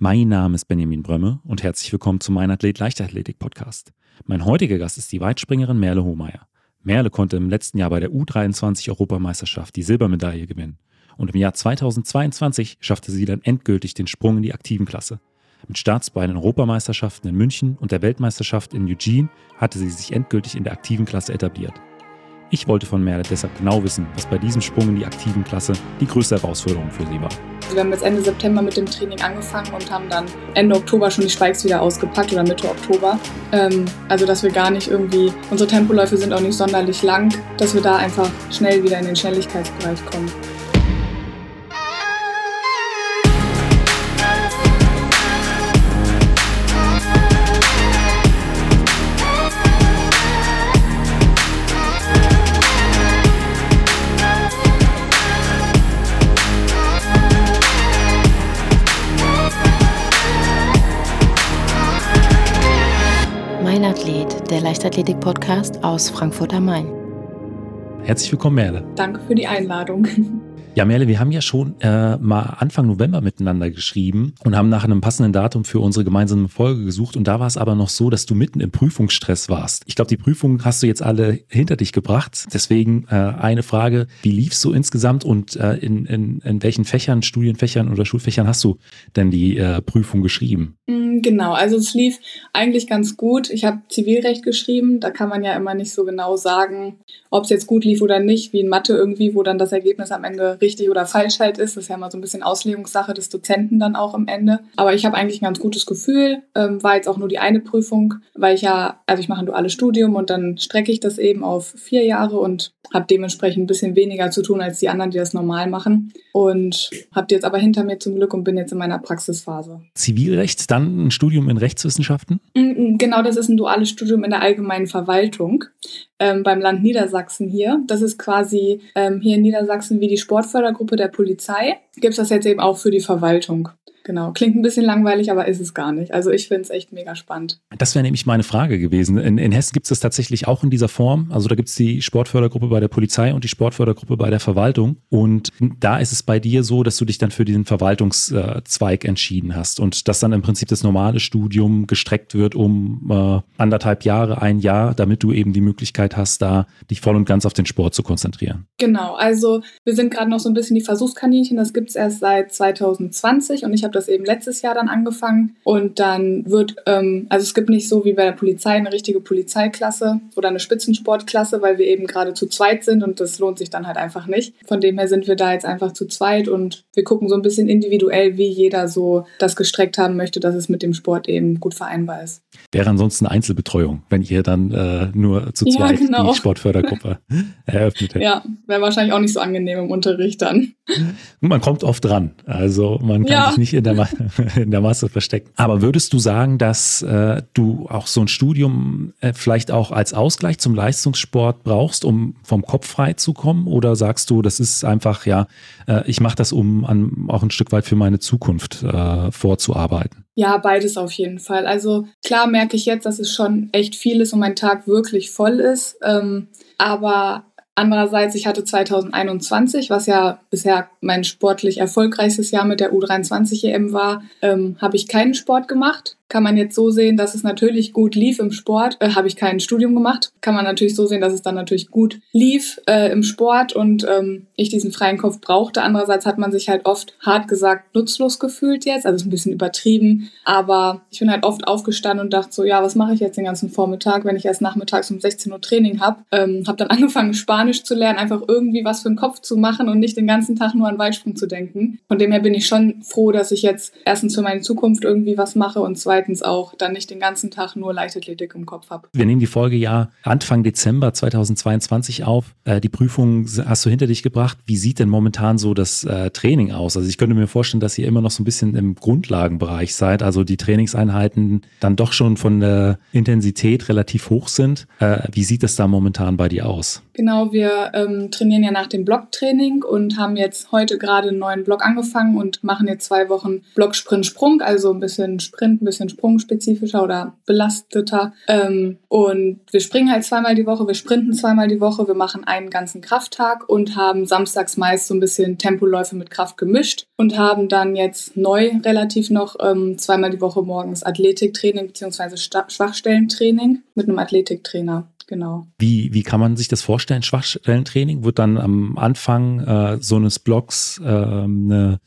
Mein Name ist Benjamin Brömme und herzlich willkommen zu meinem Athlet Leichtathletik Podcast. Mein heutiger Gast ist die Weitspringerin Merle Hohmeier. Merle konnte im letzten Jahr bei der U23 Europameisterschaft die Silbermedaille gewinnen. Und im Jahr 2022 schaffte sie dann endgültig den Sprung in die aktiven Klasse. Mit Starts bei den Europameisterschaften in München und der Weltmeisterschaft in Eugene hatte sie sich endgültig in der aktiven Klasse etabliert. Ich wollte von Merle deshalb genau wissen, was bei diesem Sprung in die aktiven Klasse die größte Herausforderung für sie war. Wir haben jetzt Ende September mit dem Training angefangen und haben dann Ende Oktober schon die Spikes wieder ausgepackt oder Mitte Oktober. Ähm, also dass wir gar nicht irgendwie, unsere Tempoläufe sind auch nicht sonderlich lang, dass wir da einfach schnell wieder in den Schnelligkeitsbereich kommen. Der Leichtathletik-Podcast aus Frankfurt am Main. Herzlich willkommen, Merle. Danke für die Einladung. Ja, Merle, wir haben ja schon äh, mal Anfang November miteinander geschrieben und haben nach einem passenden Datum für unsere gemeinsame Folge gesucht. Und da war es aber noch so, dass du mitten im Prüfungsstress warst. Ich glaube, die Prüfungen hast du jetzt alle hinter dich gebracht. Deswegen äh, eine Frage, wie lief es so insgesamt und äh, in, in, in welchen Fächern, Studienfächern oder Schulfächern hast du denn die äh, Prüfung geschrieben? Mm, genau, also es lief eigentlich ganz gut. Ich habe Zivilrecht geschrieben. Da kann man ja immer nicht so genau sagen, ob es jetzt gut lief oder nicht, wie in Mathe irgendwie, wo dann das Ergebnis am Ende richtig oder falsch halt ist. Das ist ja immer so ein bisschen Auslegungssache des Dozenten dann auch am Ende. Aber ich habe eigentlich ein ganz gutes Gefühl. Ähm, war jetzt auch nur die eine Prüfung, weil ich ja, also ich mache ein duales Studium und dann strecke ich das eben auf vier Jahre und habe dementsprechend ein bisschen weniger zu tun als die anderen, die das normal machen. Und habe die jetzt aber hinter mir zum Glück und bin jetzt in meiner Praxisphase. Zivilrecht, dann ein Studium in Rechtswissenschaften? Mm, mm, genau, das ist ein duales Studium in der allgemeinen Verwaltung ähm, beim Land Niedersachsen hier. Das ist quasi ähm, hier in Niedersachsen wie die Sportfördergruppe der Polizei. Gibt es das jetzt eben auch für die Verwaltung. Genau, klingt ein bisschen langweilig, aber ist es gar nicht. Also ich finde es echt mega spannend. Das wäre nämlich meine Frage gewesen. In, in Hessen gibt es das tatsächlich auch in dieser Form. Also da gibt es die Sportfördergruppe bei der Polizei und die Sportfördergruppe bei der Verwaltung. Und da ist es bei dir so, dass du dich dann für diesen Verwaltungszweig entschieden hast und dass dann im Prinzip das normale Studium gestreckt wird um äh, anderthalb Jahre, ein Jahr, damit du eben die Möglichkeit hast, da dich voll und ganz auf den Sport zu konzentrieren. Genau, also wir sind gerade noch so ein bisschen die Versuchskaninchen. Das gibt es erst seit 2020 und ich habe das eben letztes Jahr dann angefangen. Und dann wird, ähm, also es gibt nicht so wie bei der Polizei eine richtige Polizeiklasse oder eine Spitzensportklasse, weil wir eben gerade zu zweit sind und das lohnt sich dann halt einfach nicht. Von dem her sind wir da jetzt einfach zu zweit und wir gucken so ein bisschen individuell, wie jeder so das gestreckt haben möchte, dass es mit dem Sport eben gut vereinbar ist. Wäre ansonsten Einzelbetreuung, wenn ihr dann äh, nur zu zweit ja, genau. die Sportfördergruppe eröffnet hättet. Ja, wäre wahrscheinlich auch nicht so angenehm im Unterricht dann. Man kommt oft dran, also man kann ja. sich nicht in der, in der Masse verstecken. Aber würdest du sagen, dass äh, du auch so ein Studium äh, vielleicht auch als Ausgleich zum Leistungssport brauchst, um vom Kopf frei zu kommen? Oder sagst du, das ist einfach, ja, äh, ich mache das, um an, auch ein Stück weit für meine Zukunft äh, vorzuarbeiten? Ja, beides auf jeden Fall. Also klar merke ich jetzt, dass es schon echt viel ist und mein Tag wirklich voll ist. Ähm, aber Andererseits, ich hatte 2021, was ja bisher mein sportlich erfolgreichstes Jahr mit der U23 EM war, ähm, habe ich keinen Sport gemacht kann man jetzt so sehen, dass es natürlich gut lief im Sport. Äh, Habe ich kein Studium gemacht. Kann man natürlich so sehen, dass es dann natürlich gut lief äh, im Sport und ähm, ich diesen freien Kopf brauchte. Andererseits hat man sich halt oft hart gesagt nutzlos gefühlt jetzt. Also ist ein bisschen übertrieben. Aber ich bin halt oft aufgestanden und dachte so, ja, was mache ich jetzt den ganzen Vormittag, wenn ich erst nachmittags um 16 Uhr Training habe. Ähm, habe dann angefangen, Spanisch zu lernen, einfach irgendwie was für den Kopf zu machen und nicht den ganzen Tag nur an Weitsprung zu denken. Von dem her bin ich schon froh, dass ich jetzt erstens für meine Zukunft irgendwie was mache und zweitens zweitens auch dann nicht den ganzen Tag nur Leichtathletik im Kopf habe. Wir nehmen die Folge ja Anfang Dezember 2022 auf. Äh, die Prüfung hast du hinter dich gebracht. Wie sieht denn momentan so das äh, Training aus? Also ich könnte mir vorstellen, dass ihr immer noch so ein bisschen im Grundlagenbereich seid, also die Trainingseinheiten dann doch schon von der Intensität relativ hoch sind. Äh, wie sieht es da momentan bei dir aus? Genau, wir ähm, trainieren ja nach dem Blocktraining und haben jetzt heute gerade einen neuen Block angefangen und machen jetzt zwei Wochen Block Sprint Sprung, also ein bisschen Sprint, ein bisschen sprungspezifischer oder belasteter. Ähm, und wir springen halt zweimal die Woche, wir sprinten zweimal die Woche, wir machen einen ganzen Krafttag und haben samstags meist so ein bisschen Tempoläufe mit Kraft gemischt und haben dann jetzt neu relativ noch ähm, zweimal die Woche morgens Athletiktraining bzw. Schwachstellentraining mit einem Athletiktrainer genau. Wie, wie kann man sich das vorstellen? Schwachstellentraining wird dann am Anfang äh, so eines Blogs äh, eine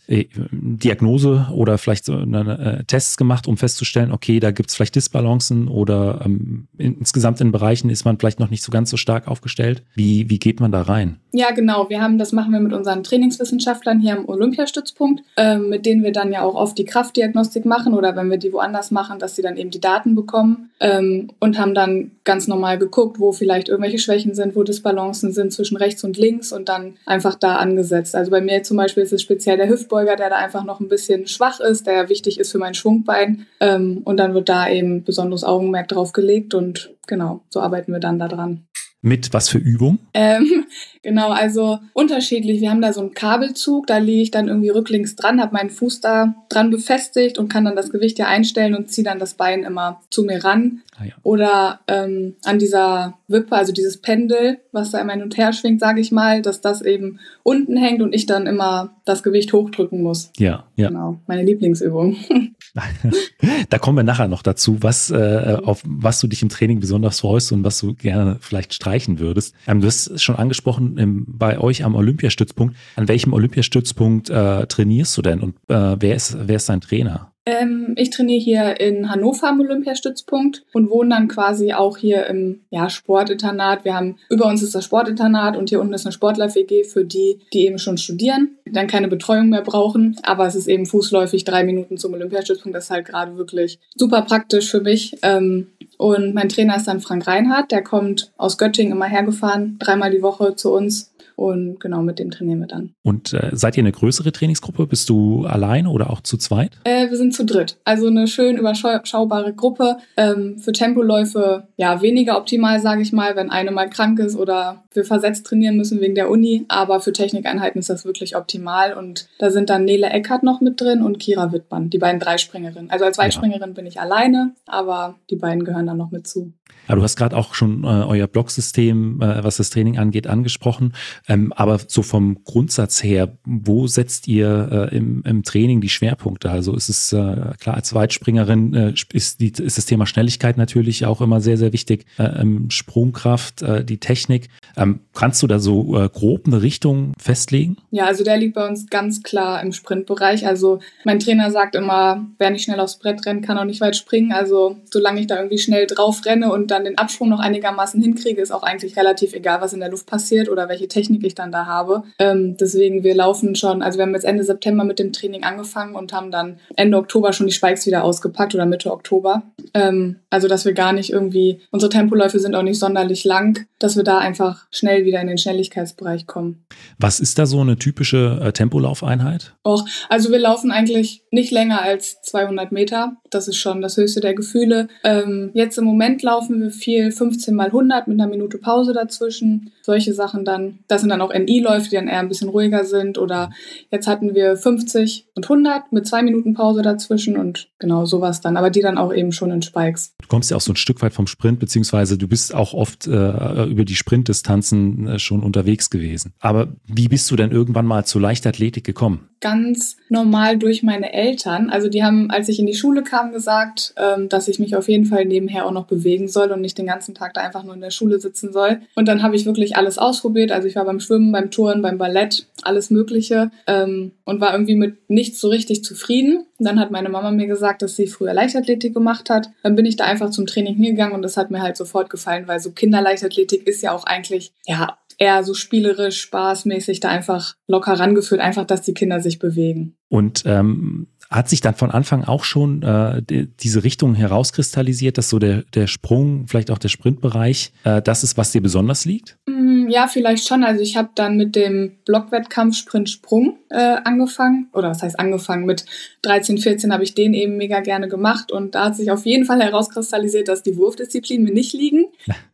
Diagnose oder vielleicht so eine, äh, Tests gemacht, um festzustellen, okay, da gibt es vielleicht Disbalancen oder ähm, insgesamt in Bereichen ist man vielleicht noch nicht so ganz so stark aufgestellt. Wie, wie geht man da rein? Ja, genau. Wir haben, das machen wir mit unseren Trainingswissenschaftlern hier am Olympiastützpunkt, äh, mit denen wir dann ja auch oft die Kraftdiagnostik machen oder wenn wir die woanders machen, dass sie dann eben die Daten bekommen ähm, und haben dann ganz normal geguckt, geguckt, wo vielleicht irgendwelche Schwächen sind, wo Disbalancen sind zwischen rechts und links und dann einfach da angesetzt. Also bei mir zum Beispiel ist es speziell der Hüftbeuger, der da einfach noch ein bisschen schwach ist, der wichtig ist für mein Schwungbein. Ähm, und dann wird da eben besonderes Augenmerk drauf gelegt und genau, so arbeiten wir dann da dran. Mit was für Übung? Ähm, genau, also unterschiedlich. Wir haben da so einen Kabelzug, da liege ich dann irgendwie rücklings dran, habe meinen Fuß da dran befestigt und kann dann das Gewicht ja einstellen und ziehe dann das Bein immer zu mir ran. Ah, ja. Oder ähm, an dieser Wippe, also dieses Pendel, was da immer hin und her schwingt, sage ich mal, dass das eben unten hängt und ich dann immer das Gewicht hochdrücken muss. Ja, ja. Genau, meine Lieblingsübung. da kommen wir nachher noch dazu, was, äh, auf was du dich im Training besonders freust und was du gerne vielleicht streichen würdest. Ähm, du hast schon angesprochen, im, bei euch am Olympiastützpunkt. An welchem Olympiastützpunkt äh, trainierst du denn und äh, wer, ist, wer ist dein Trainer? Ähm, ich trainiere hier in Hannover am Olympiastützpunkt und wohne dann quasi auch hier im ja, Sportinternat. Wir haben über uns ist das Sportinternat und hier unten ist eine Sportler-WG für die, die eben schon studieren, dann keine Betreuung mehr brauchen. Aber es ist eben fußläufig drei Minuten zum Olympiastützpunkt. Das ist halt gerade wirklich super praktisch für mich. Ähm, und mein Trainer ist dann Frank Reinhardt, der kommt aus Göttingen immer hergefahren, dreimal die Woche zu uns und genau mit dem trainieren wir dann. Und äh, seid ihr eine größere Trainingsgruppe? Bist du alleine oder auch zu zweit? Äh, wir sind zu dritt. Also eine schön überschaubare Gruppe. Ähm, für Tempoläufe ja weniger optimal, sage ich mal, wenn eine mal krank ist oder wir versetzt trainieren müssen wegen der Uni. Aber für Technikeinheiten ist das wirklich optimal. Und da sind dann Nele Eckert noch mit drin und Kira Wittmann, die beiden Dreispringerinnen. Also als Weitspringerin ja. bin ich alleine, aber die beiden gehören dann noch mit zu. Ja, du hast gerade auch schon äh, euer Blocksystem, äh, was das Training angeht, angesprochen. Ähm, aber so vom Grundsatz her, wo setzt ihr äh, im, im, Training die Schwerpunkte? Also ist es äh, klar, als Weitspringerin äh, ist, die, ist das Thema Schnelligkeit natürlich auch immer sehr, sehr wichtig. Äh, Sprungkraft, äh, die Technik. Ähm, kannst du da so äh, grob eine Richtung festlegen? Ja, also der liegt bei uns ganz klar im Sprintbereich. Also mein Trainer sagt immer, wer nicht schnell aufs Brett rennt, kann auch nicht weit springen. Also solange ich da irgendwie schnell drauf renne und dann den Absprung noch einigermaßen hinkriege, ist auch eigentlich relativ egal, was in der Luft passiert oder welche Technik ich dann da habe. Ähm, deswegen, wir laufen schon, also wir haben jetzt Ende September mit dem Training angefangen und haben dann Ende Oktober schon die Spikes wieder ausgepackt oder Mitte Oktober. Ähm, also, dass wir gar nicht irgendwie, unsere Tempoläufe sind auch nicht sonderlich lang, dass wir da einfach schnell wieder in den Schnelligkeitsbereich kommen. Was ist da so eine typische äh, Tempolaufeinheit? Och, also wir laufen eigentlich nicht länger als 200 Meter. Das ist schon das höchste der Gefühle. Ähm, jetzt im Moment laufen wir viel 15 mal 100 mit einer Minute Pause dazwischen. Solche Sachen dann. Das sind dann auch NI-Läufe, die dann eher ein bisschen ruhiger sind. Oder jetzt hatten wir 50 und 100 mit zwei Minuten Pause dazwischen und genau sowas dann. Aber die dann auch eben schon in Spikes. Du kommst ja auch so ein Stück weit vom Sprint, beziehungsweise du bist auch oft äh, über die Sprintdistanzen äh, schon unterwegs gewesen. Aber wie bist du denn irgendwann mal zur Leichtathletik gekommen? ganz normal durch meine Eltern. Also die haben, als ich in die Schule kam, gesagt, ähm, dass ich mich auf jeden Fall nebenher auch noch bewegen soll und nicht den ganzen Tag da einfach nur in der Schule sitzen soll. Und dann habe ich wirklich alles ausprobiert. Also ich war beim Schwimmen, beim Touren, beim Ballett, alles Mögliche ähm, und war irgendwie mit nichts so richtig zufrieden. Dann hat meine Mama mir gesagt, dass sie früher Leichtathletik gemacht hat. Dann bin ich da einfach zum Training hingegangen und das hat mir halt sofort gefallen, weil so Kinderleichtathletik ist ja auch eigentlich, ja, eher so spielerisch, spaßmäßig da einfach locker rangeführt, einfach, dass die Kinder sich bewegen. Und ähm, Hat sich dann von Anfang auch schon äh, die, diese Richtung herauskristallisiert, dass so der, der Sprung, vielleicht auch der Sprintbereich, äh, das ist, was dir besonders liegt? Mm, ja, vielleicht schon. Also ich habe dann mit dem Blockwettkampf Sprint Sprung äh, angefangen. Oder was heißt angefangen? Mit 13, 14 habe ich den eben mega gerne gemacht und da hat sich auf jeden Fall herauskristallisiert, dass die Wurfdisziplinen mir nicht liegen.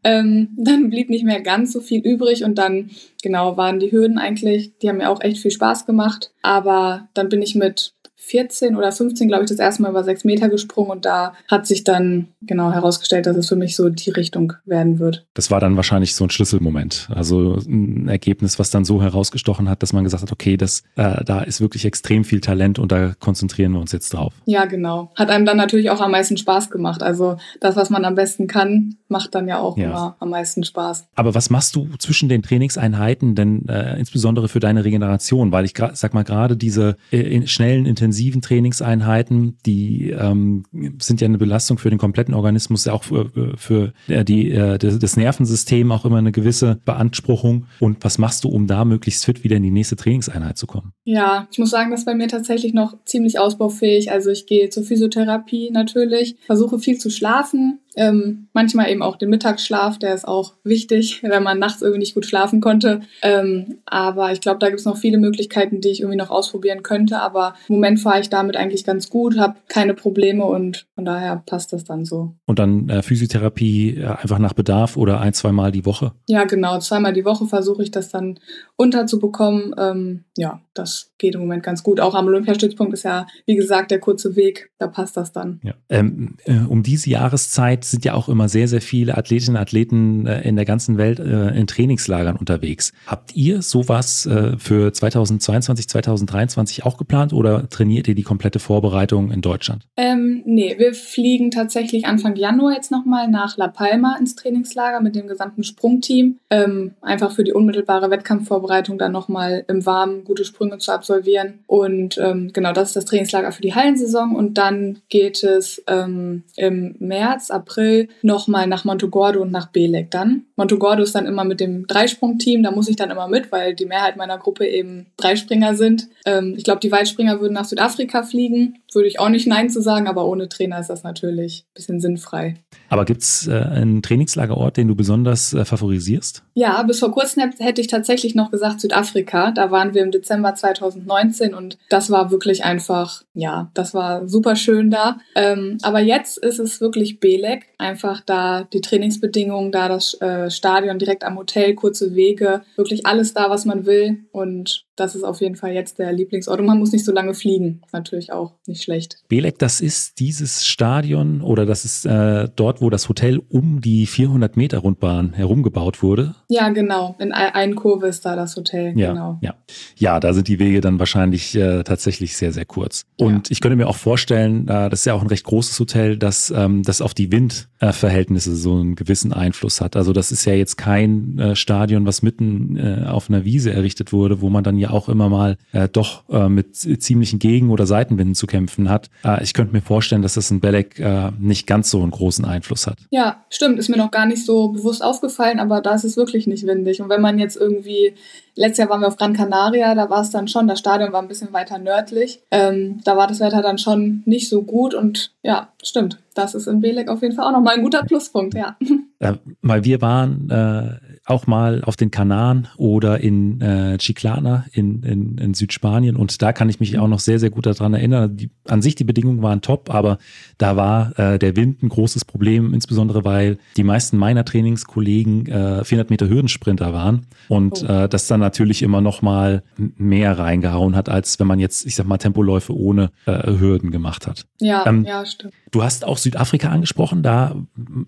ähm, dann blieb nicht mehr ganz so viel übrig und dann, genau, waren die Hürden eigentlich, die haben mir auch echt viel Spaß gemacht. Aber dann bin ich mit 14 oder 15, glaube ich, das erste Mal über sechs Meter gesprungen und da hat sich dann genau herausgestellt, dass es für mich so die Richtung werden wird. Das war dann wahrscheinlich so ein Schlüsselmoment, also ein Ergebnis, was dann so herausgestochen hat, dass man gesagt hat, okay, das, äh, da ist wirklich extrem viel Talent und da konzentrieren wir uns jetzt drauf. Ja, genau. Hat einem dann natürlich auch am meisten Spaß gemacht. Also das, was man am besten kann, macht dann ja auch ja. immer am meisten Spaß. Aber was machst du zwischen den Trainingseinheiten denn äh, insbesondere für deine Regeneration? Weil ich sag mal gerade diese äh, schnellen, intensiven intensiven Trainingseinheiten, die ähm, sind ja eine Belastung für den kompletten Organismus, auch für, für die, äh, das Nervensystem auch immer eine gewisse Beanspruchung. Und was machst du, um da möglichst fit wieder in die nächste Trainingseinheit zu kommen? Ja, ich muss sagen, das ist bei mir tatsächlich noch ziemlich ausbaufähig. Also ich gehe zur Physiotherapie natürlich, versuche viel zu schlafen, ähm, manchmal eben auch den Mittagsschlaf, der ist auch wichtig, wenn man nachts irgendwie nicht gut schlafen konnte. Ähm, aber ich glaube, da gibt es noch viele Möglichkeiten, die ich irgendwie noch ausprobieren könnte. Aber im Moment fahre ich damit eigentlich ganz gut, habe keine Probleme und von daher passt das dann so. Und dann äh, Physiotherapie äh, einfach nach Bedarf oder ein, zweimal die Woche? Ja, genau. Zweimal die Woche versuche ich das dann unterzubekommen. Ähm, ja, das geht im Moment ganz gut. Auch am Olympiastützpunkt ist ja, wie gesagt, der kurze Weg. Da passt das dann. Ja. Ähm, äh, um diese Jahreszeit sind ja auch immer sehr, sehr viele Athletinnen und Athleten äh, in der ganzen Welt äh, in Trainingslagern unterwegs. Habt ihr sowas äh, für 2022, 2023 auch geplant oder trainiert ihr die komplette Vorbereitung in Deutschland? Ähm, nee, wir fliegen tatsächlich Anfang Januar jetzt nochmal nach La Palma ins Trainingslager mit dem gesamten Sprungteam. Ähm, einfach für die unmittelbare Wettkampfvorbereitung dann nochmal im Warmen gute Sprünge zu absolvieren. Und ähm, genau, das ist das Trainingslager für die Hallensaison. Und dann geht es ähm, im März, April April nochmal nach Montogordo und nach Belek dann. Montogordo ist dann immer mit dem Dreisprungteam, da muss ich dann immer mit, weil die Mehrheit meiner Gruppe eben Dreispringer sind. Ähm, ich glaube, die Weitspringer würden nach Südafrika fliegen. Würde ich auch nicht Nein zu sagen, aber ohne Trainer ist das natürlich ein bisschen sinnfrei. Aber gibt es äh, einen Trainingslagerort, den du besonders äh, favorisierst? Ja, bis vor kurzem hätte ich tatsächlich noch gesagt Südafrika. Da waren wir im Dezember 2019 und das war wirklich einfach, ja, das war super schön da. Ähm, aber jetzt ist es wirklich Belek. Einfach da die Trainingsbedingungen, da das äh, Stadion direkt am Hotel, kurze Wege, wirklich alles da, was man will. Und das ist auf jeden Fall jetzt der Lieblingsort. Und man muss nicht so lange fliegen. Ist natürlich auch nicht schlecht. Belek, das ist dieses Stadion oder das ist äh, dort, wo das Hotel um die 400 Meter Rundbahn herumgebaut wurde. Ja, genau. In einer Kurve ist da das Hotel. Ja, genau. ja. ja da sind die Wege dann wahrscheinlich äh, tatsächlich sehr, sehr kurz. Und ja. ich könnte mir auch vorstellen, äh, das ist ja auch ein recht großes Hotel, dass ähm, das auf die Windverhältnisse so einen gewissen Einfluss hat. Also das ist ja jetzt kein äh, Stadion, was mitten äh, auf einer Wiese errichtet wurde, wo man dann ja ja auch immer mal äh, doch äh, mit ziemlichen Gegen- oder Seitenwinden zu kämpfen hat. Äh, ich könnte mir vorstellen, dass das in Belek äh, nicht ganz so einen großen Einfluss hat. Ja, stimmt. Ist mir noch gar nicht so bewusst aufgefallen, aber da ist es wirklich nicht windig. Und wenn man jetzt irgendwie Letztes Jahr waren wir auf Gran Canaria, da war es dann schon, das Stadion war ein bisschen weiter nördlich. Ähm, da war das Wetter dann schon nicht so gut und ja, stimmt. Das ist in Belek auf jeden Fall auch nochmal ein guter Pluspunkt, ja. Äh, weil wir waren äh, auch mal auf den Kanaren oder in äh, Chiclana in, in, in Südspanien und da kann ich mich auch noch sehr, sehr gut daran erinnern. Die, an sich die Bedingungen waren top, aber da war äh, der Wind ein großes Problem, insbesondere weil die meisten meiner Trainingskollegen äh, 400 Meter Hürdensprinter waren und oh. äh, das dann natürlich immer noch mal mehr reingehauen hat, als wenn man jetzt, ich sag mal, Tempoläufe ohne äh, Hürden gemacht hat. Ja, ähm, ja, stimmt. Du hast auch Südafrika angesprochen, da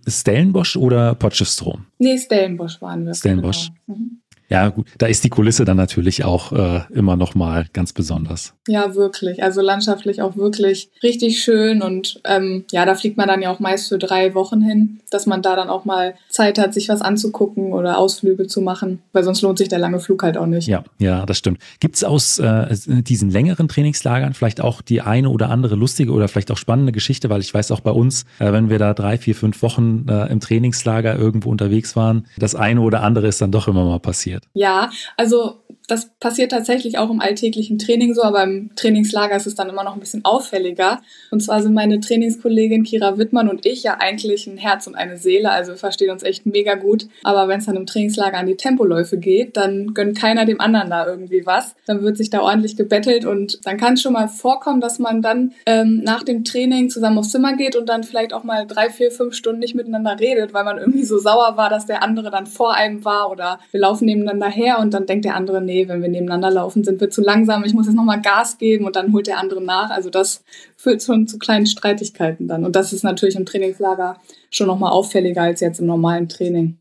Stellenbosch oder Potchefstroom? Nee, Stellenbosch waren wir. Stellenbosch. Genau. Mhm. Ja, gut, da ist die Kulisse dann natürlich auch äh, immer noch mal ganz besonders. Ja, wirklich. Also landschaftlich auch wirklich richtig schön und ähm, ja, da fliegt man dann ja auch meist für drei Wochen hin, dass man da dann auch mal Zeit hat, sich was anzugucken oder Ausflüge zu machen, weil sonst lohnt sich der lange Flug halt auch nicht. Ja, ja, das stimmt. Gibt es aus äh, diesen längeren Trainingslagern vielleicht auch die eine oder andere lustige oder vielleicht auch spannende Geschichte, weil ich weiß auch bei uns, äh, wenn wir da drei, vier, fünf Wochen äh, im Trainingslager irgendwo unterwegs waren, das eine oder andere ist dann doch immer mal passiert passiert. Ja, also das passiert tatsächlich auch im alltäglichen Training so, aber im Trainingslager ist es dann immer noch ein bisschen auffälliger. Und zwar sind meine Trainingskollegin Kira Wittmann und ich ja eigentlich ein Herz und eine Seele, also wir verstehen uns echt mega gut. Aber wenn es dann im Trainingslager an die Tempoläufe geht, dann gönnt keiner dem anderen da irgendwie was. Dann wird sich da ordentlich gebettelt und dann kann es schon mal vorkommen, dass man dann ähm, nach dem Training zusammen aufs Zimmer geht und dann vielleicht auch mal drei, vier, fünf Stunden nicht miteinander redet, weil man irgendwie so sauer war, dass der andere dann vor einem war oder wir laufen nebeneinander her und dann denkt der andere, nee, wenn wir nebeneinander laufen, sind wir zu langsam, ich muss jetzt nochmal Gas geben und dann holt der andere nach. Also das führt schon zu kleinen Streitigkeiten dann. Und das ist natürlich im Trainingslager schon nochmal auffälliger als jetzt im normalen Training.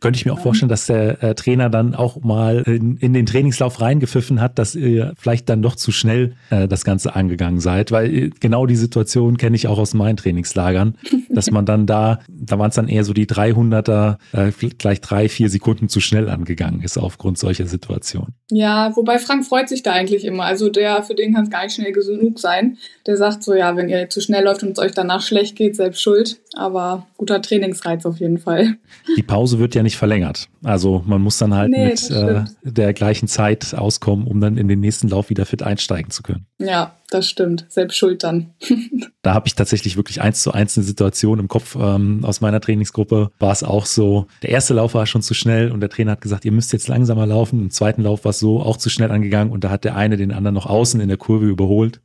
Könnte ich mir auch vorstellen, dass der äh, Trainer dann auch mal in, in, den Trainingslauf reingepfiffen hat, dass ihr vielleicht dann doch zu schnell äh, das Ganze angegangen seid, weil äh, genau die Situation kenne ich auch aus meinen Trainingslagern, dass man dann da, da waren es dann eher so die 300er, äh, gleich drei, vier Sekunden zu schnell angegangen ist aufgrund solcher Situationen. Ja, wobei Frank freut sich da eigentlich immer. Also der, für den kann es gar nicht schnell genug sein. Der sagt so, ja, wenn ihr zu schnell läuft und es euch danach schlecht geht, selbst schuld. Aber guter Trainingsreiz auf jeden Fall. Die Pause wird ja nicht verlängert. Also man muss dann halt nee, mit äh, der gleichen Zeit auskommen, um dann in den nächsten Lauf wieder fit einsteigen zu können. Ja, das stimmt. Selbst schuld dann. da habe ich tatsächlich wirklich eins zu eins eine Situation im Kopf. Ähm, aus meiner Trainingsgruppe war es auch so. Der erste Lauf war schon zu schnell und der Trainer hat gesagt, ihr müsst jetzt langsamer laufen. Im zweiten Lauf war es so auch zu schnell angegangen und da hat der eine den anderen noch außen in der Kurve überholt.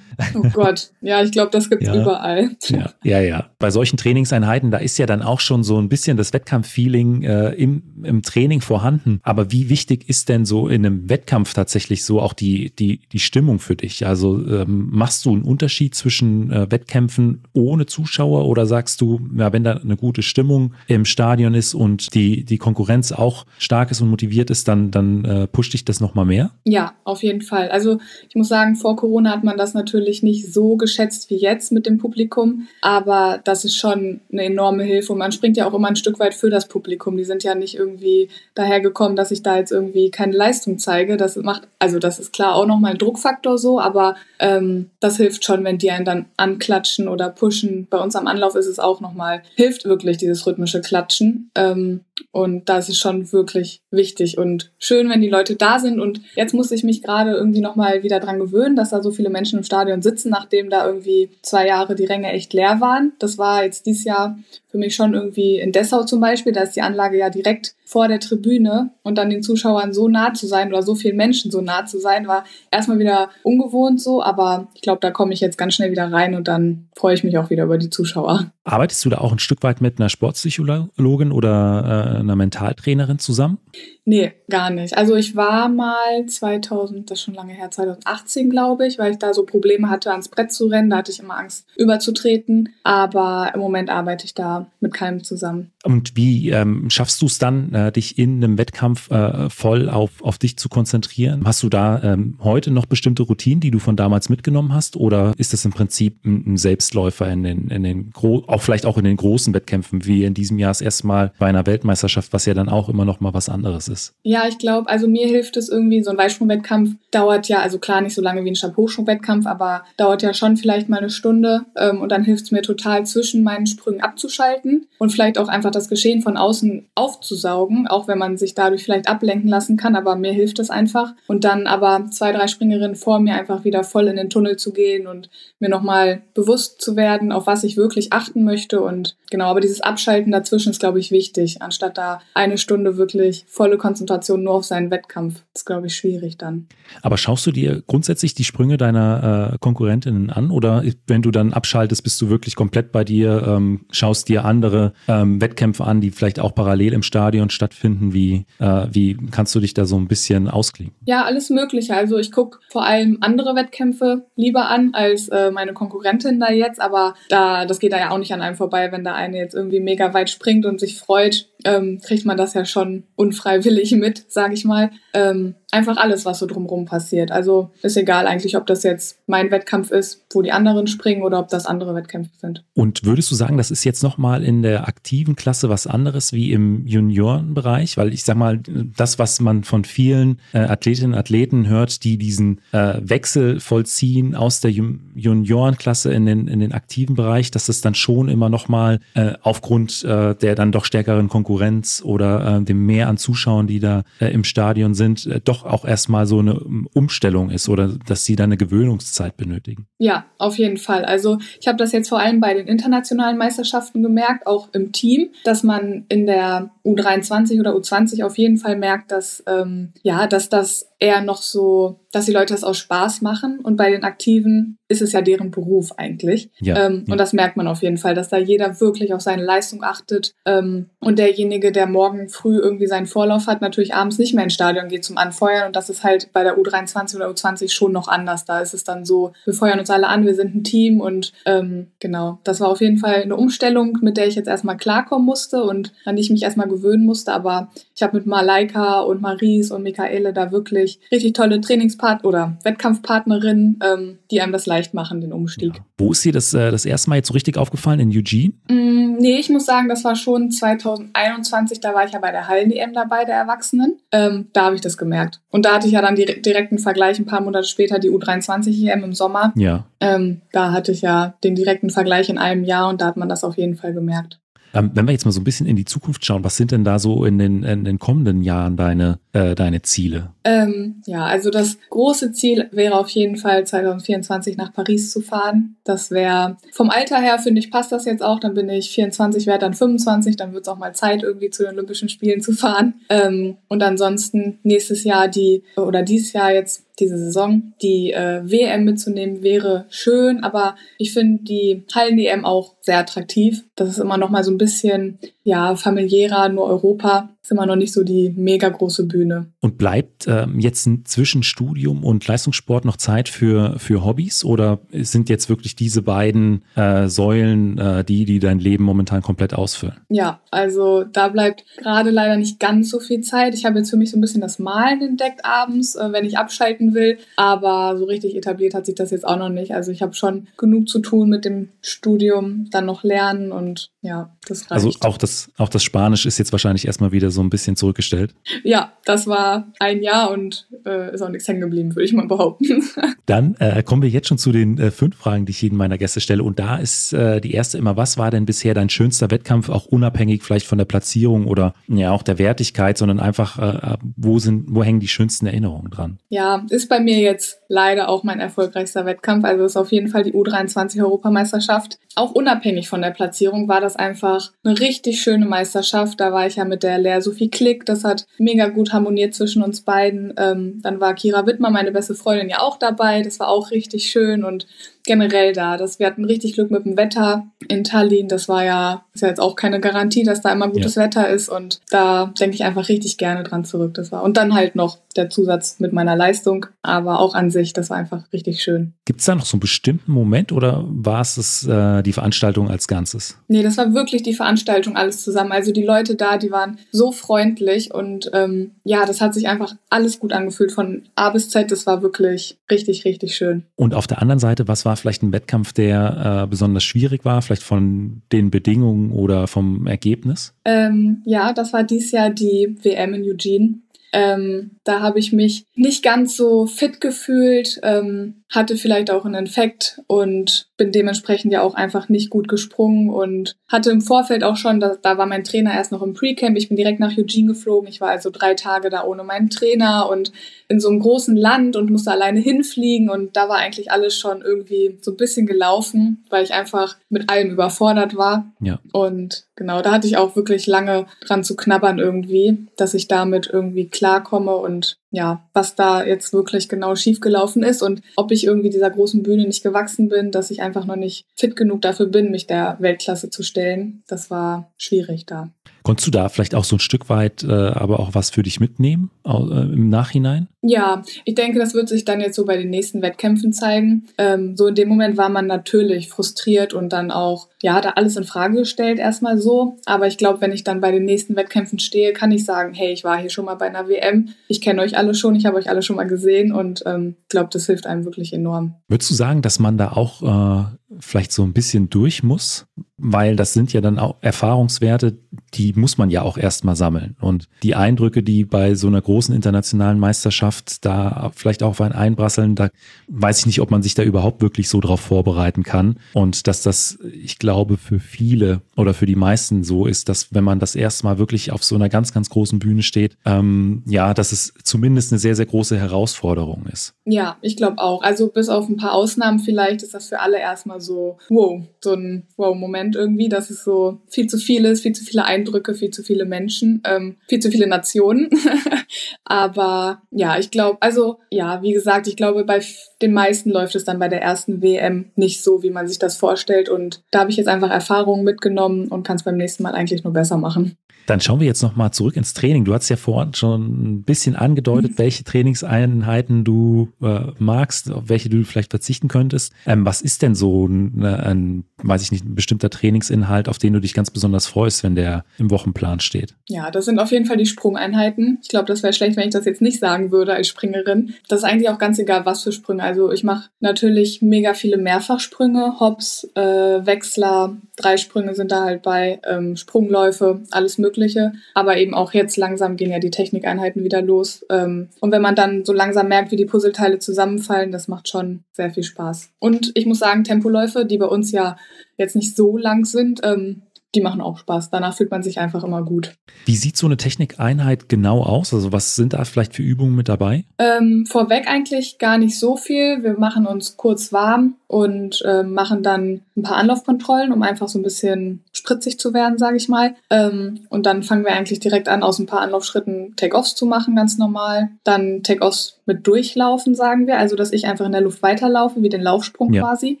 Oh Gott, ja, ich glaube, das gibt es ja, überall. Ja, ja, ja. Bei solchen Trainingseinheiten, da ist ja dann auch schon so ein bisschen das Wettkampffeeling äh, im, im Training vorhanden. Aber wie wichtig ist denn so in einem Wettkampf tatsächlich so auch die, die, die Stimmung für dich? Also ähm, machst du einen Unterschied zwischen äh, Wettkämpfen ohne Zuschauer oder sagst du, ja, wenn da eine gute Stimmung im Stadion ist und die, die Konkurrenz auch stark ist und motiviert ist, dann, dann äh, pusht dich das nochmal mehr? Ja, auf jeden Fall. Also ich muss sagen, vor Corona hat man das natürlich natürlich nicht so geschätzt wie jetzt mit dem Publikum, aber das ist schon eine enorme Hilfe und man springt ja auch immer ein Stück weit für das Publikum. Die sind ja nicht irgendwie dahergekommen, dass ich da jetzt irgendwie keine Leistung zeige. Das macht, also das ist klar auch nochmal ein Druckfaktor so, aber ähm, das hilft schon, wenn die einen dann anklatschen oder pushen. Bei uns am Anlauf ist es auch nochmal, hilft wirklich dieses rhythmische Klatschen. Ähm, und da ist schon wirklich wichtig und schön, wenn die Leute da sind. Und jetzt muss ich mich gerade irgendwie nochmal wieder dran gewöhnen, dass da so viele Menschen im Stadion sitzen, nachdem da irgendwie zwei Jahre die Ränge echt leer waren. Das war jetzt dieses Jahr für mich schon irgendwie in Dessau zum Beispiel, da ist die Anlage ja direkt vor der Tribüne und dann den Zuschauern so nah zu sein oder so vielen Menschen so nah zu sein, war erstmal wieder ungewohnt so, aber ich glaube, da komme ich jetzt ganz schnell wieder rein und dann freue ich mich auch wieder über die Zuschauer. Arbeitest du da auch ein Stück weit mit einer Sportpsychologin oder äh, einer Mentaltrainerin zusammen? Nee, gar nicht. Also ich war mal 2000, das ist schon lange her, 2018 glaube ich, weil ich da so Probleme hatte, ans Brett zu rennen. Da hatte ich immer Angst, überzutreten. Aber im Moment arbeite ich da mit keinem zusammen. Und wie ähm, schaffst du es dann, äh, dich in einem Wettkampf äh, voll auf, auf dich zu konzentrieren? Hast du da ähm, heute noch bestimmte Routinen, die du von damals mitgenommen hast? Oder ist das im Prinzip ein, ein Selbstläufer in den, in den auch vielleicht auch in den großen Wettkämpfen, wie in diesem Jahr das erste Mal bei einer Weltmeisterschaft, was ja dann auch immer noch mal was anderes ist? Ja, ich glaube, also mir hilft es irgendwie, so ein Weitsprungwettkampf dauert ja, also klar nicht so lange wie ein Stabhochsprungwettkampf, aber dauert ja schon vielleicht mal eine Stunde ähm, und dann hilft es mir total zwischen meinen Sprüngen abzuschalten und vielleicht auch einfach das Geschehen von außen aufzusaugen, auch wenn man sich dadurch vielleicht ablenken lassen kann, aber mir hilft es einfach. Und dann aber zwei, drei Springerinnen vor mir einfach wieder voll in den Tunnel zu gehen und mir nochmal bewusst zu werden, auf was ich wirklich achten möchte. Und genau, aber dieses Abschalten dazwischen ist, glaube ich, wichtig, anstatt da eine Stunde wirklich volle Konzentration nur auf seinen Wettkampf. Ist, glaube ich, schwierig dann. Aber schaust du dir grundsätzlich die Sprünge deiner äh, Konkurrentinnen an oder wenn du dann abschaltest, bist du wirklich komplett bei dir, ähm, schaust dir andere ähm, Wettkämpfe an, die vielleicht auch parallel im Stadion stattfinden? Wie, äh, wie kannst du dich da so ein bisschen ausklingen? Ja, alles Mögliche. Also ich gucke vor allem andere Wettkämpfe lieber an als äh, meine Konkurrentin da jetzt, aber da, das geht da ja auch nicht an einem vorbei, wenn da eine jetzt irgendwie mega weit springt und sich freut, ähm, kriegt man das ja schon unfreiwillig mit, sage ich mal. Ähm, einfach alles, was so drumherum passiert. Also ist egal eigentlich, ob das jetzt mein Wettkampf ist, wo die anderen springen oder ob das andere Wettkämpfe sind. Und würdest du sagen, das ist jetzt nochmal in der aktiven Klasse was anderes wie im Juniorenbereich? Weil ich sag mal, das, was man von vielen äh, Athletinnen und Athleten hört, die diesen äh, Wechsel vollziehen aus der Juniorenklasse in den, in den aktiven Bereich, dass das dann schon immer nochmal äh, aufgrund äh, der dann doch stärkeren Konkurrenz oder äh, dem Mehr an Zuschauern, die da äh, im Stadion sind, äh, doch doch auch erstmal so eine ähm, Umstellung ist oder dass sie da eine Gewöhnungszeit benötigen. Ja, auf jeden Fall. Also ich habe das jetzt vor allem bei den internationalen Meisterschaften gemerkt, auch im Team, dass man in der U23 oder U20 auf jeden Fall merkt, dass ähm, ja, dass das eher noch so, dass die Leute das aus Spaß machen und bei den Aktiven ist es ja deren Beruf eigentlich. Ja, ähm, ja. Und das merkt man auf jeden Fall, dass da jeder wirklich auf seine Leistung achtet ähm, und derjenige, der morgen früh irgendwie seinen Vorlauf hat, natürlich abends nicht mehr ins Stadion geht zum Anfeuern und das ist halt bei der U23 oder U20 schon noch anders. Da ist es dann so, wir feuern uns alle an, wir sind ein Team und ähm, genau, das war auf jeden Fall eine Umstellung, mit der ich jetzt erstmal klarkommen musste und an die ich mich erstmal gewöhnen musste, aber ich habe mit Malaika und Maries und Michaele da wirklich richtig tolle Trainingspart oder Wettkampfpartnerinnen, ähm, die einem das leicht machen, den Umstieg. Ja. Wo ist dir das äh, das erste Mal jetzt so richtig aufgefallen? In Eugene? Mm, nee, ich muss sagen, das war schon 2021, da war ich ja bei der Hallen-EM dabei, der Erwachsenen. Ähm, da habe ich das gemerkt. Und da hatte ich ja dann die direkten Vergleich ein paar Monate später, die U23-EM im Sommer. Ja. Ähm, da hatte ich ja den direkten Vergleich in einem Jahr und da hat man das auf jeden Fall gemerkt. Ähm, wenn wir jetzt mal so ein bisschen in die Zukunft schauen, was sind denn da so in den, in den kommenden Jahren deine, äh, deine Ziele? Ähm, ja, also das große Ziel wäre auf jeden Fall 2024 nach Paris zu fahren. Das wäre vom Alter her, finde ich, passt das jetzt auch. Dann bin ich 24, werde dann 25, dann wird es auch mal Zeit, irgendwie zu den Olympischen Spielen zu fahren. Ähm, und ansonsten nächstes Jahr die, oder dieses Jahr jetzt diese Saison. Die äh, WM mitzunehmen wäre schön, aber ich finde die Hallen-EM auch sehr attraktiv. Das ist immer noch mal so ein bisschen ja familiärer, nur Europa ist immer noch nicht so die mega große Bühne. Und bleibt ähm, jetzt zwischen Studium und Leistungssport noch Zeit für, für Hobbys oder sind jetzt wirklich diese beiden äh, Säulen äh, die, die dein Leben momentan komplett ausfüllen? Ja, also da bleibt gerade leider nicht ganz so viel Zeit. Ich habe jetzt für mich so ein bisschen das Malen entdeckt abends, äh, wenn ich abschalten will, aber so richtig etabliert hat sich das jetzt auch noch nicht. Also ich habe schon genug zu tun mit dem Studium, dann noch lernen und ja, das reicht. Also auch das, auch das Spanisch ist jetzt wahrscheinlich erstmal wieder so ein bisschen zurückgestellt? Ja, das war ein Jahr und äh, ist auch nichts hängen geblieben, würde ich mal behaupten. Dann äh, kommen wir jetzt schon zu den äh, fünf Fragen, die ich jedem meiner Gäste stelle. Und da ist äh, die erste immer, was war denn bisher dein schönster Wettkampf, auch unabhängig vielleicht von der Platzierung oder ja auch der Wertigkeit, sondern einfach, äh, wo sind, wo hängen die schönsten Erinnerungen dran? Ja, ist bei mir jetzt leider auch mein erfolgreichster Wettkampf. Also ist auf jeden Fall die U23-Europameisterschaft. Auch unabhängig von der Platzierung war das einfach eine richtig schöne Meisterschaft. Da war ich ja mit der Lea Sophie Klick. Das hat mega gut harmoniert zwischen uns beiden. Ähm, dann war Kira Wittmer, meine beste Freundin, ja auch dabei. Das war auch richtig schön und generell da. Das, wir hatten richtig Glück mit dem Wetter in Tallinn. Das war ja, ist ja jetzt auch keine Garantie, dass da immer gutes ja. Wetter ist. Und da denke ich einfach richtig gerne dran zurück. Das war. Und dann halt noch der Zusatz mit meiner Leistung, aber auch an sich, das war einfach richtig schön. Gibt es da noch so einen bestimmten Moment oder war es das, äh, die Veranstaltung als Ganzes? Nee, das war wirklich die Veranstaltung alles zusammen. Also die Leute da, die waren so freundlich und ähm, ja, das hat sich einfach alles gut angefühlt von A bis Z. Das war wirklich richtig, richtig schön. Und auf der anderen Seite, was war war vielleicht ein Wettkampf, der äh, besonders schwierig war, vielleicht von den Bedingungen oder vom Ergebnis? Ähm, ja, das war dieses Jahr die WM in Eugene. Ähm, da habe ich mich nicht ganz so fit gefühlt, ähm, hatte vielleicht auch einen Infekt und bin dementsprechend ja auch einfach nicht gut gesprungen und hatte im Vorfeld auch schon, da, da war mein Trainer erst noch im Pre-Camp, ich bin direkt nach Eugene geflogen, ich war also drei Tage da ohne meinen Trainer und in so einem großen Land und musste alleine hinfliegen und da war eigentlich alles schon irgendwie so ein bisschen gelaufen, weil ich einfach mit allem überfordert war. Ja. Und genau, da hatte ich auch wirklich lange dran zu knabbern irgendwie, dass ich damit irgendwie klarkomme und ja, was da jetzt wirklich genau schiefgelaufen ist und ob ich irgendwie dieser großen Bühne nicht gewachsen bin, dass ich einfach noch nicht fit genug dafür bin, mich der Weltklasse zu stellen. Das war schwierig da. Konntest du da vielleicht auch so ein Stück weit äh, aber auch was für dich mitnehmen äh, im Nachhinein? Ja, ich denke, das wird sich dann jetzt so bei den nächsten Wettkämpfen zeigen. Ähm, so in dem Moment war man natürlich frustriert und dann auch, ja, da alles in Frage gestellt erstmal so. Aber ich glaube, wenn ich dann bei den nächsten Wettkämpfen stehe, kann ich sagen, hey, ich war hier schon mal bei einer WM, ich kenne euch alle schon, ich habe euch alle schon mal gesehen und ähm, glaube, das hilft einem wirklich enorm. Würdest du sagen, dass man da auch äh, vielleicht so ein bisschen durch muss? Weil das sind ja dann auch Erfahrungswerte, die muss man ja auch erstmal sammeln. Und die Eindrücke, die bei so einer großen internationalen Meisterschaft da vielleicht auch ein einbrasseln, da weiß ich nicht, ob man sich da überhaupt wirklich so drauf vorbereiten kann. Und dass das, ich glaube, für viele oder für die meisten so ist, dass wenn man das erste Mal wirklich auf so einer ganz, ganz großen Bühne steht, ähm, ja, dass es zumindest eine sehr, sehr große Herausforderung ist. Ja, ich glaube auch. Also bis auf ein paar Ausnahmen vielleicht ist das für alle erstmal so, wow, so ein Wow-Moment irgendwie, dass es so viel zu viel ist, viel zu viele Eindrücke, viel zu viele Menschen, ähm, viel zu viele Nationen. Aber ja, ich glaube, also ja, wie gesagt, ich glaube, bei den meisten läuft es dann bei der ersten WM nicht so, wie man sich das vorstellt. Und da habe ich jetzt einfach Erfahrungen mitgenommen und kann es beim nächsten Mal eigentlich nur besser machen. Dann schauen wir jetzt nochmal zurück ins Training. Du hast ja vorhin schon ein bisschen angedeutet, mhm. welche Trainingseinheiten du äh, magst, auf welche du vielleicht verzichten könntest. Ähm, was ist denn so ein, ein, weiß ich nicht, ein bestimmter Trainingsinhalt, auf den du dich ganz besonders freust, wenn der im Wochenplan steht? Ja, das sind auf jeden Fall die Sprungeinheiten. Ich glaube, das wäre schlecht, wenn ich das jetzt nicht sagen würde als Springerin. Das ist eigentlich auch ganz egal, was für Sprünge. Also ich mache natürlich mega viele Mehrfachsprünge, Hops, äh, Wechsler, drei Sprünge sind da halt bei, ähm, Sprungläufe, alles mögliche. Mögliche. Aber eben auch jetzt langsam gehen ja die Technikeinheiten wieder los. Ähm, und wenn man dann so langsam merkt, wie die Puzzleteile zusammenfallen, das macht schon sehr viel Spaß. Und ich muss sagen, Tempoläufe, die bei uns ja jetzt nicht so lang sind, ähm, die machen auch Spaß. Danach fühlt man sich einfach immer gut. Wie sieht so eine Technikeinheit genau aus? Also was sind da vielleicht für Übungen mit dabei? Ähm, vorweg eigentlich gar nicht so viel. Wir machen uns kurz warm und äh, machen dann ein paar Anlaufkontrollen, um einfach so ein bisschen spritzig zu werden, sage ich mal. Ähm, und dann fangen wir eigentlich direkt an, aus ein paar Anlaufschritten Take-Offs zu machen, ganz normal. Dann Take-Offs mit Durchlaufen, sagen wir. Also, dass ich einfach in der Luft weiterlaufe, wie den Laufsprung ja. quasi.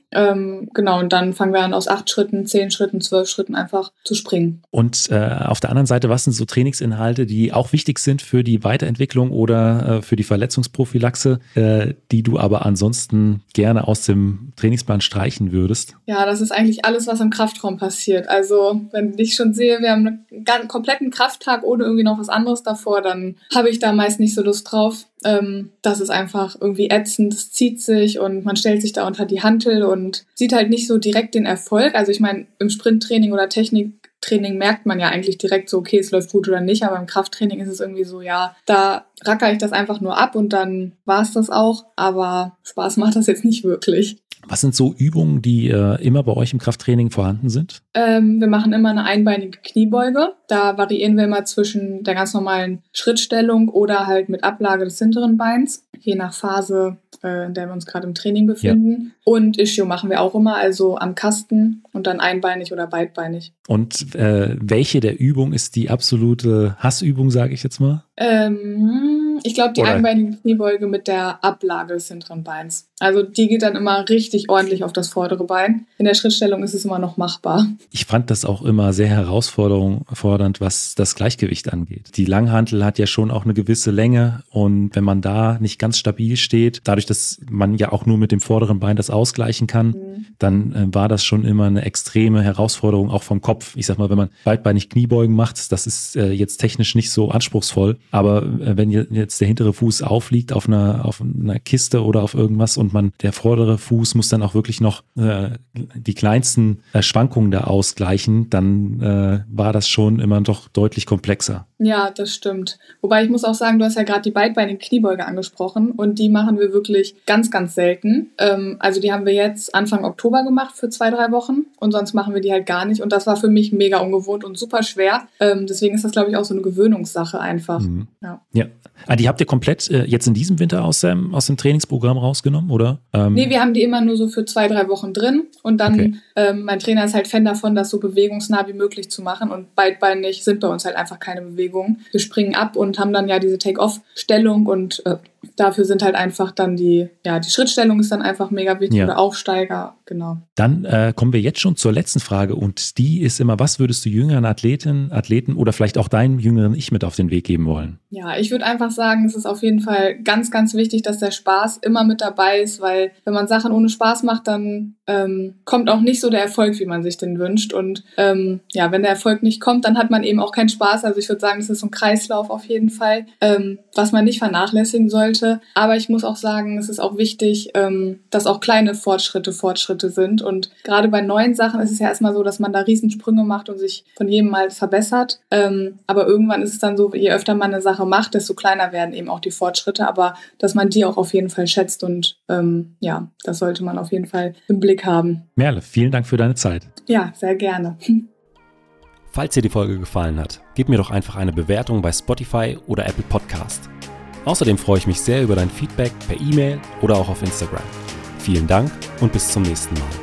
Ähm, genau, und dann fangen wir an, aus acht Schritten, zehn Schritten, zwölf Schritten einfach zu springen. Und äh, auf der anderen Seite, was sind so Trainingsinhalte, die auch wichtig sind für die Weiterentwicklung oder äh, für die Verletzungsprophylaxe, äh, die du aber ansonsten gerne aus dem Trainingsplan streichen würdest? Ja, das ist eigentlich alles, was im Kraftraum passiert. Also, wenn ich schon sehe, wir haben einen kompletten Krafttag ohne irgendwie noch was anderes davor, dann habe ich da meist nicht so Lust drauf. Ähm, das ist einfach irgendwie ätzend, es zieht sich und man stellt sich da unter die Hantel und sieht halt nicht so direkt den Erfolg. Also ich meine, im Sprinttraining oder Techniktraining merkt man ja eigentlich direkt so, okay, es läuft gut oder nicht, aber im Krafttraining ist es irgendwie so, ja, da racker ich das einfach nur ab und dann war es das auch, aber Spaß macht das jetzt nicht wirklich. Was sind so Übungen, die äh, immer bei euch im Krafttraining vorhanden sind? Ähm, wir machen immer eine einbeinige Kniebeuge. Da variieren wir immer zwischen der ganz normalen Schrittstellung oder halt mit Ablage des hinteren Beins, je nach Phase, äh, in der wir uns gerade im Training befinden. Ja. Und Ischio machen wir auch immer, also am Kasten und dann einbeinig oder beidbeinig. Und äh, welche der Übungen ist die absolute Hassübung, sage ich jetzt mal? Ähm, ich glaube, die Oder? einbeinige Kniebeuge mit der Ablage des hinteren Beins. Also die geht dann immer richtig ordentlich auf das vordere Bein. In der Schrittstellung ist es immer noch machbar. Ich fand das auch immer sehr herausfordernd, was das Gleichgewicht angeht. Die Langhantel hat ja schon auch eine gewisse Länge und wenn man da nicht ganz stabil steht, dadurch, dass man ja auch nur mit dem vorderen Bein das ausgleichen kann, mhm. dann äh, war das schon immer eine extreme Herausforderung, auch vom Kopf. Ich sag mal, wenn man beidbeinig Kniebeugen macht, das ist äh, jetzt technisch nicht so anspruchsvoll, aber äh, wenn jetzt der hintere Fuß aufliegt auf einer, auf einer Kiste oder auf irgendwas und man, der vordere Fuß muss dann auch wirklich noch äh, die kleinsten äh, Schwankungen da ausgleichen, dann äh, war das schon immer doch deutlich komplexer. Ja, das stimmt. Wobei ich muss auch sagen, du hast ja gerade die beidbeinigen Kniebeuge angesprochen und die machen wir wirklich ganz, ganz selten. Ähm, also die haben wir jetzt Anfang Oktober gemacht für zwei, drei Wochen und sonst machen wir die halt gar nicht und das war für mich mega ungewohnt und super schwer. Ähm, deswegen ist das, glaube ich, auch so eine Gewöhnungssache einfach. Mhm. Ja. ja. Ah, die habt ihr komplett äh, jetzt in diesem Winter aus dem, aus dem Trainingsprogramm rausgenommen, oder? Ähm nee, wir haben die immer nur so für zwei, drei Wochen drin. Und dann, okay. ähm, mein Trainer ist halt Fan davon, das so bewegungsnah wie möglich zu machen. Und beidbeinig sind bei uns halt einfach keine Bewegungen. Wir springen ab und haben dann ja diese Take-Off-Stellung und äh, dafür sind halt einfach dann die, ja, die Schrittstellung ist dann einfach mega wichtig ja. oder Aufsteiger, genau. Dann äh, kommen wir jetzt schon zur letzten Frage und die ist immer, was würdest du jüngeren Athleten, Athleten oder vielleicht auch deinem jüngeren Ich mit auf den Weg geben wollen? Ja, ich würde einfach sagen, es ist auf jeden Fall ganz, ganz wichtig, dass der Spaß immer mit dabei weiß, weil wenn man Sachen ohne Spaß macht, dann ähm, kommt auch nicht so der Erfolg, wie man sich den wünscht. Und ähm, ja, wenn der Erfolg nicht kommt, dann hat man eben auch keinen Spaß. Also ich würde sagen, es ist so ein Kreislauf auf jeden Fall, ähm, was man nicht vernachlässigen sollte. Aber ich muss auch sagen, es ist auch wichtig, ähm, dass auch kleine Fortschritte Fortschritte sind. Und gerade bei neuen Sachen ist es ja erstmal so, dass man da Riesensprünge macht und sich von jedem Mal verbessert. Ähm, aber irgendwann ist es dann so, je öfter man eine Sache macht, desto kleiner werden eben auch die Fortschritte. Aber dass man die auch auf jeden Fall schätzt und ähm, ja, das sollte man auf jeden Fall im Blick haben. Merle, vielen Dank für deine Zeit. Ja, sehr gerne. Falls dir die Folge gefallen hat, gib mir doch einfach eine Bewertung bei Spotify oder Apple Podcast. Außerdem freue ich mich sehr über dein Feedback per E-Mail oder auch auf Instagram. Vielen Dank und bis zum nächsten Mal.